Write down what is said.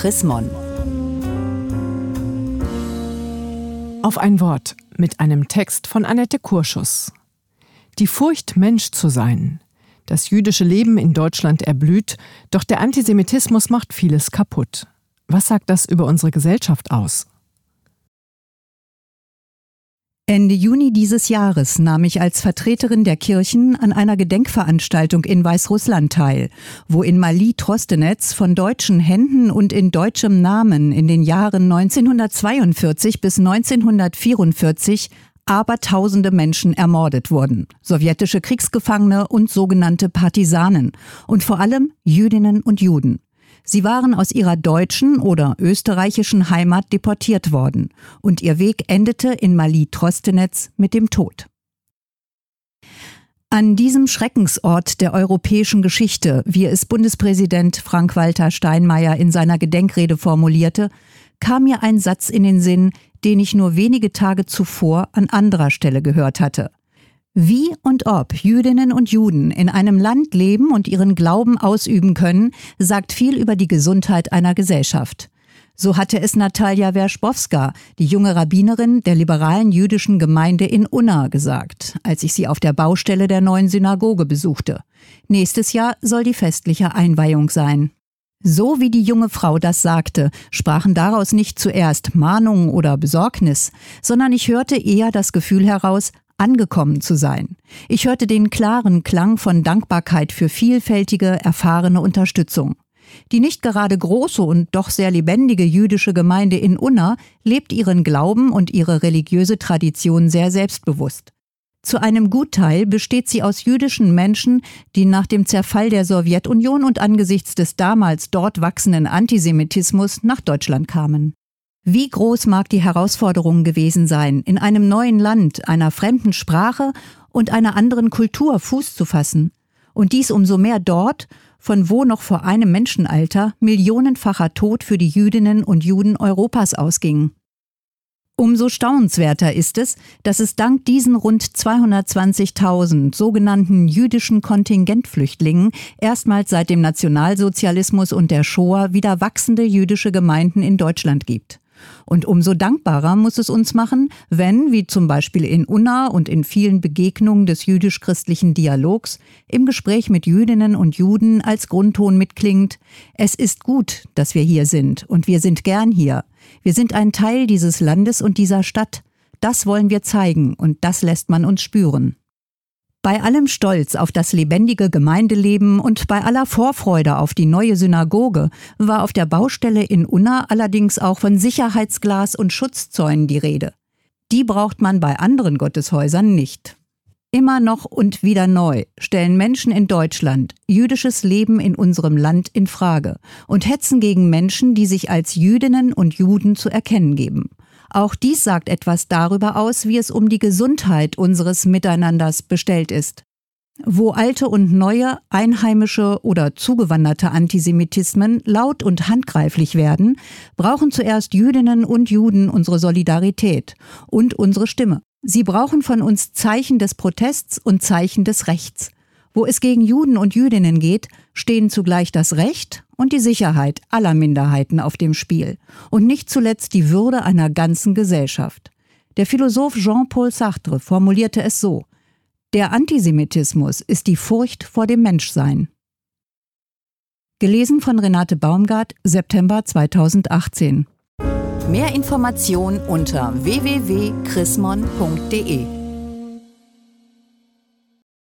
Chris Mon. Auf ein Wort mit einem Text von Annette Kurschus. Die Furcht, Mensch zu sein. Das jüdische Leben in Deutschland erblüht, doch der Antisemitismus macht vieles kaputt. Was sagt das über unsere Gesellschaft aus? Ende Juni dieses Jahres nahm ich als Vertreterin der Kirchen an einer Gedenkveranstaltung in Weißrussland teil, wo in Mali Trostenetz von deutschen Händen und in deutschem Namen in den Jahren 1942 bis 1944 abertausende Menschen ermordet wurden, sowjetische Kriegsgefangene und sogenannte Partisanen und vor allem Jüdinnen und Juden. Sie waren aus ihrer deutschen oder österreichischen Heimat deportiert worden und ihr Weg endete in Mali-Trostenetz mit dem Tod. An diesem Schreckensort der europäischen Geschichte, wie es Bundespräsident Frank-Walter Steinmeier in seiner Gedenkrede formulierte, kam mir ein Satz in den Sinn, den ich nur wenige Tage zuvor an anderer Stelle gehört hatte. Wie und ob Jüdinnen und Juden in einem Land leben und ihren Glauben ausüben können, sagt viel über die Gesundheit einer Gesellschaft. So hatte es Natalia Werschbowska, die junge Rabbinerin der liberalen jüdischen Gemeinde in Unna, gesagt, als ich sie auf der Baustelle der neuen Synagoge besuchte. Nächstes Jahr soll die festliche Einweihung sein. So wie die junge Frau das sagte, sprachen daraus nicht zuerst Mahnung oder Besorgnis, sondern ich hörte eher das Gefühl heraus, angekommen zu sein. Ich hörte den klaren Klang von Dankbarkeit für vielfältige, erfahrene Unterstützung. Die nicht gerade große und doch sehr lebendige jüdische Gemeinde in Unna lebt ihren Glauben und ihre religiöse Tradition sehr selbstbewusst. Zu einem Gutteil besteht sie aus jüdischen Menschen, die nach dem Zerfall der Sowjetunion und angesichts des damals dort wachsenden Antisemitismus nach Deutschland kamen. Wie groß mag die Herausforderung gewesen sein, in einem neuen Land, einer fremden Sprache und einer anderen Kultur Fuß zu fassen? Und dies umso mehr dort, von wo noch vor einem Menschenalter millionenfacher Tod für die Jüdinnen und Juden Europas ausging. Umso staunenswerter ist es, dass es dank diesen rund 220.000 sogenannten jüdischen Kontingentflüchtlingen erstmals seit dem Nationalsozialismus und der Shoah wieder wachsende jüdische Gemeinden in Deutschland gibt. Und umso dankbarer muss es uns machen, wenn, wie zum Beispiel in Unna und in vielen Begegnungen des jüdisch-christlichen Dialogs, im Gespräch mit Jüdinnen und Juden als Grundton mitklingt, es ist gut, dass wir hier sind und wir sind gern hier. Wir sind ein Teil dieses Landes und dieser Stadt. Das wollen wir zeigen und das lässt man uns spüren. Bei allem Stolz auf das lebendige Gemeindeleben und bei aller Vorfreude auf die neue Synagoge war auf der Baustelle in Unna allerdings auch von Sicherheitsglas und Schutzzäunen die Rede. Die braucht man bei anderen Gotteshäusern nicht. Immer noch und wieder neu stellen Menschen in Deutschland jüdisches Leben in unserem Land in Frage und hetzen gegen Menschen, die sich als Jüdinnen und Juden zu erkennen geben. Auch dies sagt etwas darüber aus, wie es um die Gesundheit unseres Miteinanders bestellt ist. Wo alte und neue, einheimische oder zugewanderte Antisemitismen laut und handgreiflich werden, brauchen zuerst Jüdinnen und Juden unsere Solidarität und unsere Stimme. Sie brauchen von uns Zeichen des Protests und Zeichen des Rechts. Wo es gegen Juden und Jüdinnen geht, stehen zugleich das Recht und die Sicherheit aller Minderheiten auf dem Spiel und nicht zuletzt die Würde einer ganzen Gesellschaft. Der Philosoph Jean-Paul Sartre formulierte es so Der Antisemitismus ist die Furcht vor dem Menschsein. Gelesen von Renate Baumgart, September 2018. Mehr Informationen unter www.chrismon.de